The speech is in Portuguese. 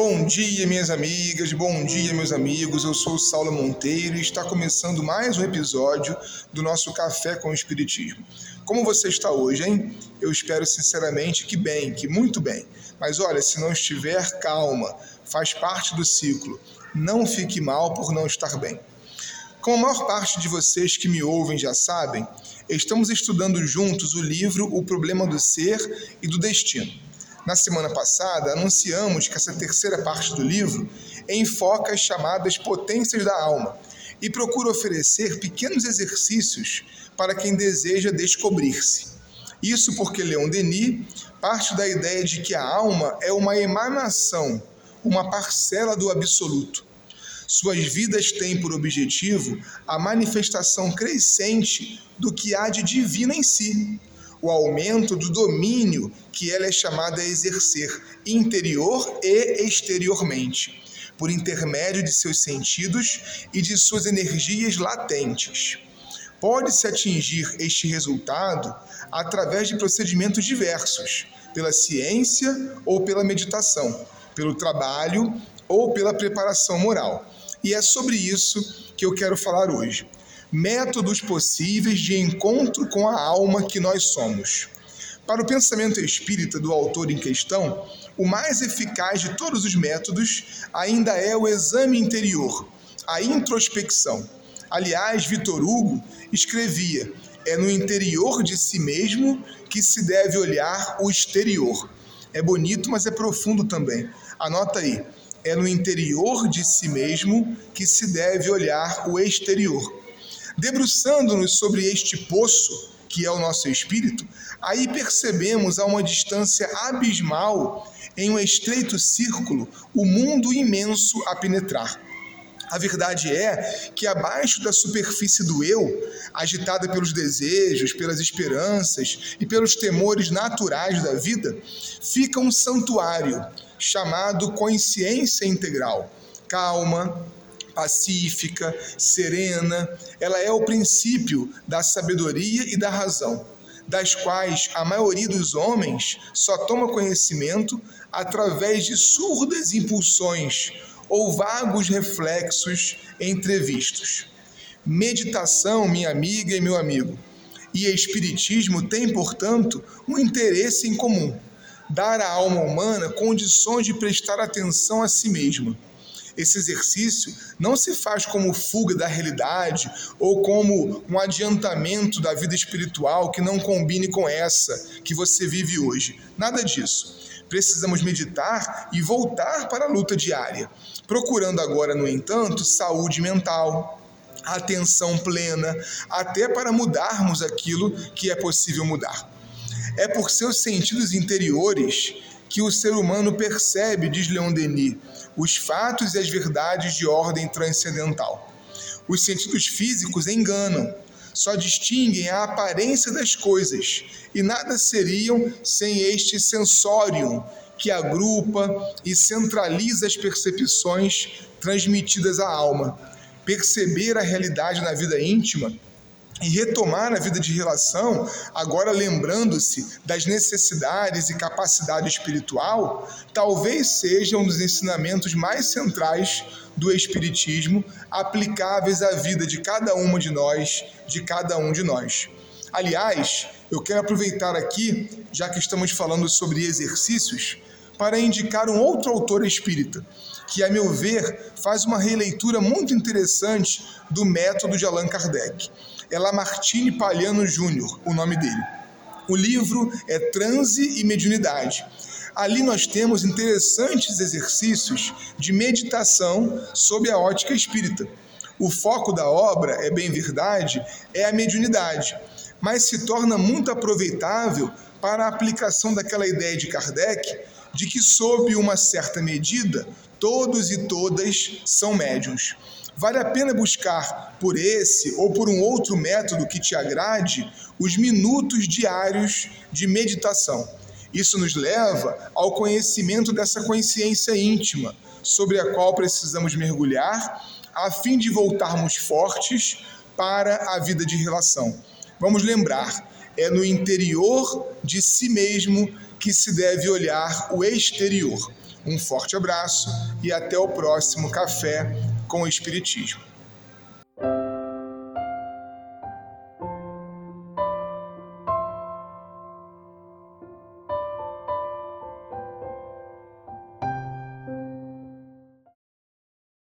Bom dia, minhas amigas, bom dia, meus amigos. Eu sou Saulo Monteiro e está começando mais um episódio do nosso Café com o Espiritismo. Como você está hoje, hein? Eu espero sinceramente que bem, que muito bem. Mas olha, se não estiver, calma, faz parte do ciclo. Não fique mal por não estar bem. Como a maior parte de vocês que me ouvem já sabem, estamos estudando juntos o livro O Problema do Ser e do Destino. Na semana passada, anunciamos que essa terceira parte do livro enfoca as chamadas potências da alma e procura oferecer pequenos exercícios para quem deseja descobrir-se. Isso porque Leon Denis parte da ideia de que a alma é uma emanação, uma parcela do absoluto suas vidas têm por objetivo a manifestação crescente do que há de divino em si, o aumento do domínio que ela é chamada a exercer interior e exteriormente, por intermédio de seus sentidos e de suas energias latentes. Pode-se atingir este resultado através de procedimentos diversos, pela ciência ou pela meditação, pelo trabalho ou pela preparação moral. E é sobre isso que eu quero falar hoje. Métodos possíveis de encontro com a alma que nós somos. Para o pensamento espírita do autor em questão, o mais eficaz de todos os métodos ainda é o exame interior, a introspecção. Aliás, Vitor Hugo escrevia: é no interior de si mesmo que se deve olhar o exterior. É bonito, mas é profundo também. Anota aí é no interior de si mesmo que se deve olhar o exterior. Debruçando-nos sobre este poço, que é o nosso espírito, aí percebemos a uma distância abismal, em um estreito círculo, o mundo imenso a penetrar. A verdade é que abaixo da superfície do eu, agitada pelos desejos, pelas esperanças e pelos temores naturais da vida, fica um santuário chamado consciência integral. Calma, pacífica, serena, ela é o princípio da sabedoria e da razão, das quais a maioria dos homens só toma conhecimento através de surdas impulsões ou vagos reflexos entrevistos. Meditação, minha amiga e meu amigo, e Espiritismo têm, portanto, um interesse em comum dar à alma humana condições de prestar atenção a si mesma. Esse exercício não se faz como fuga da realidade ou como um adiantamento da vida espiritual que não combine com essa que você vive hoje. Nada disso. Precisamos meditar e voltar para a luta diária, procurando agora, no entanto, saúde mental, atenção plena, até para mudarmos aquilo que é possível mudar. É por seus sentidos interiores que o ser humano percebe, diz Leon Denis, os fatos e as verdades de ordem transcendental. Os sentidos físicos enganam, só distinguem a aparência das coisas e nada seriam sem este sensorium que agrupa e centraliza as percepções transmitidas à alma. Perceber a realidade na vida íntima e retomar a vida de relação, agora lembrando-se das necessidades e capacidade espiritual, talvez seja um dos ensinamentos mais centrais do Espiritismo aplicáveis à vida de cada uma de nós, de cada um de nós. Aliás, eu quero aproveitar aqui, já que estamos falando sobre exercícios, para indicar um outro autor espírita, que, a meu ver, faz uma releitura muito interessante do método de Allan Kardec é Lamartine Palhano Júnior, o nome dele. O livro é Transe e Mediunidade. Ali nós temos interessantes exercícios de meditação sob a ótica espírita. O foco da obra, é bem verdade, é a mediunidade, mas se torna muito aproveitável para a aplicação daquela ideia de Kardec de que, sob uma certa medida, todos e todas são médiums. Vale a pena buscar por esse ou por um outro método que te agrade os minutos diários de meditação. Isso nos leva ao conhecimento dessa consciência íntima, sobre a qual precisamos mergulhar, a fim de voltarmos fortes para a vida de relação. Vamos lembrar, é no interior de si mesmo que se deve olhar o exterior. Um forte abraço e até o próximo Café com o Espiritismo.